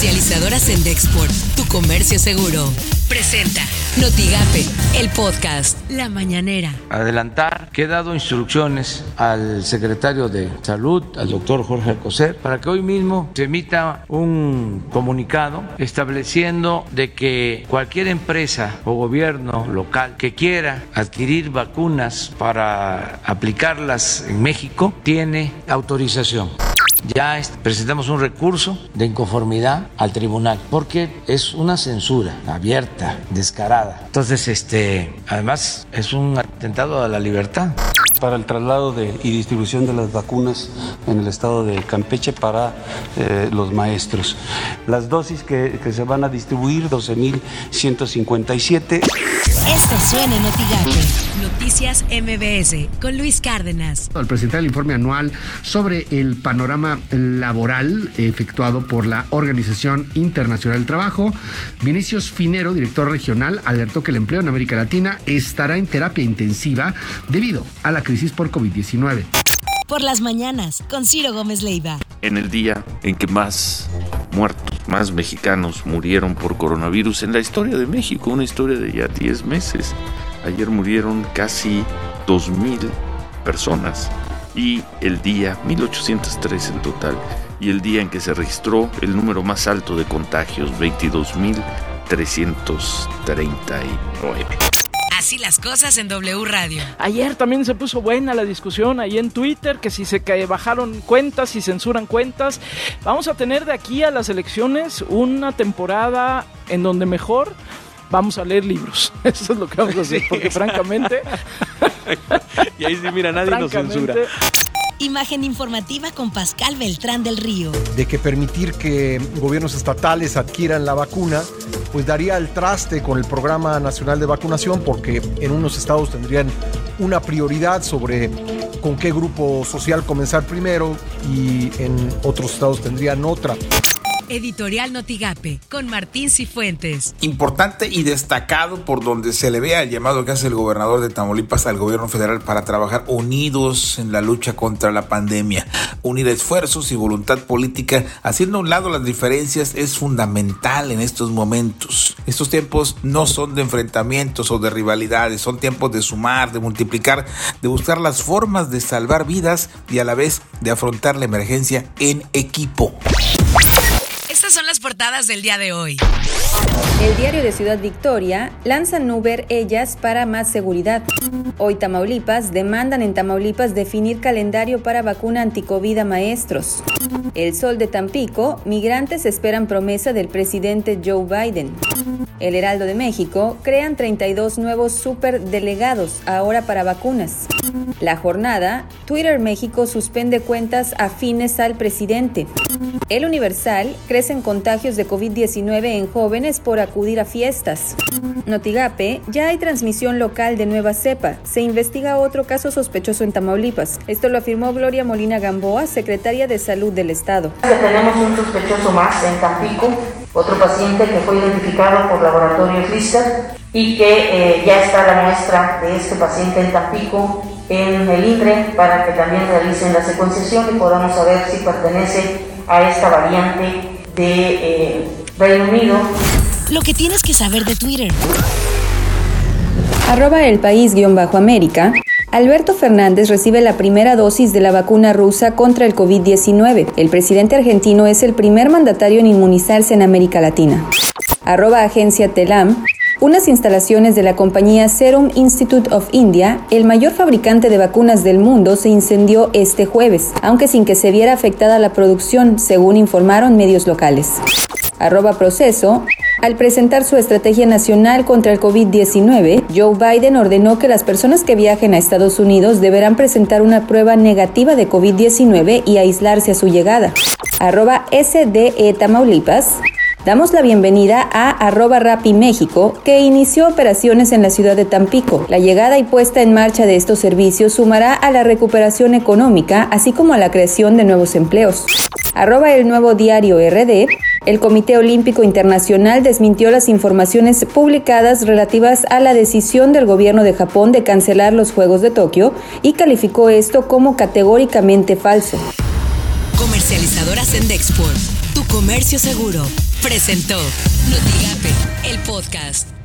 Comercializadoras en Dexport, tu comercio seguro. Presenta Notigape, el podcast La Mañanera. Adelantar que he dado instrucciones al secretario de Salud, al doctor Jorge Alcocer, para que hoy mismo se emita un comunicado estableciendo de que cualquier empresa o gobierno local que quiera adquirir vacunas para aplicarlas en México tiene autorización ya presentamos un recurso de inconformidad al tribunal porque es una censura abierta, descarada. Entonces, este, además es un atentado a la libertad para el traslado de, y distribución de las vacunas en el estado de Campeche para eh, los maestros. Las dosis que, que, se van a distribuir, 12.157. Esto suena en Noticias MBS con Luis Cárdenas. Al presentar el informe anual sobre el panorama laboral efectuado por la Organización Internacional del Trabajo, Vinicius Finero, director regional, alertó que el empleo en América Latina estará en terapia intensiva debido a la crisis por COVID-19. Por las mañanas, con Ciro Gómez Leiva. En el día en que más muertos, más mexicanos murieron por coronavirus en la historia de México, una historia de ya 10 meses. Ayer murieron casi 2.000 personas y el día 1803 en total y el día en que se registró el número más alto de contagios 22.339. Así las cosas en W Radio. Ayer también se puso buena la discusión ahí en Twitter, que si se bajaron cuentas, y censuran cuentas. Vamos a tener de aquí a las elecciones una temporada en donde mejor vamos a leer libros. Eso es lo que vamos a hacer, porque francamente... y ahí sí, mira, nadie nos censura. Imagen informativa con Pascal Beltrán del Río. De que permitir que gobiernos estatales adquieran la vacuna, pues daría el traste con el Programa Nacional de Vacunación, porque en unos estados tendrían una prioridad sobre con qué grupo social comenzar primero y en otros estados tendrían otra. Editorial Notigape, con Martín Cifuentes. Importante y destacado por donde se le vea el llamado que hace el gobernador de Tamaulipas al gobierno federal para trabajar unidos en la lucha contra la pandemia. Unir esfuerzos y voluntad política, haciendo a un lado las diferencias, es fundamental en estos momentos. Estos tiempos no son de enfrentamientos o de rivalidades, son tiempos de sumar, de multiplicar, de buscar las formas de salvar vidas y a la vez de afrontar la emergencia en equipo son las portadas del día de hoy. El diario de Ciudad Victoria lanza Uber ellas para más seguridad. Hoy Tamaulipas demandan en Tamaulipas definir calendario para vacuna anticovid a maestros. El Sol de Tampico, migrantes esperan promesa del presidente Joe Biden. El Heraldo de México crean 32 nuevos superdelegados ahora para vacunas. La jornada, Twitter México suspende cuentas afines al presidente. El Universal crecen contagios de COVID-19 en jóvenes por acudir a fiestas. Notigape, ya hay transmisión local de nueva cepa. Se investiga otro caso sospechoso en Tamaulipas. Esto lo afirmó Gloria Molina Gamboa, secretaria de Salud del Estado. Tenemos un sospechoso más en Tampico, otro paciente que fue identificado por laboratorios Lister y que eh, ya está la muestra de este paciente en Tampico en el INRE para que también realicen la secuenciación y podamos saber si pertenece a esta variante de eh, Reino Unido. Lo que tienes que saber de Twitter. Arroba el país-américa. Alberto Fernández recibe la primera dosis de la vacuna rusa contra el COVID-19. El presidente argentino es el primer mandatario en inmunizarse en América Latina. Arroba agencia Telam. Unas instalaciones de la compañía Serum Institute of India, el mayor fabricante de vacunas del mundo, se incendió este jueves, aunque sin que se viera afectada la producción, según informaron medios locales. Arroba proceso. Al presentar su estrategia nacional contra el COVID-19, Joe Biden ordenó que las personas que viajen a Estados Unidos deberán presentar una prueba negativa de COVID-19 y aislarse a su llegada. Arroba SDE Tamaulipas. Damos la bienvenida a arroba México, que inició operaciones en la ciudad de Tampico. La llegada y puesta en marcha de estos servicios sumará a la recuperación económica, así como a la creación de nuevos empleos. Arroba el nuevo diario RD. El Comité Olímpico Internacional desmintió las informaciones publicadas relativas a la decisión del gobierno de Japón de cancelar los Juegos de Tokio y calificó esto como categóricamente falso. Comercializadoras en Dexport Tu Comercio Seguro presentó Notigape, el podcast.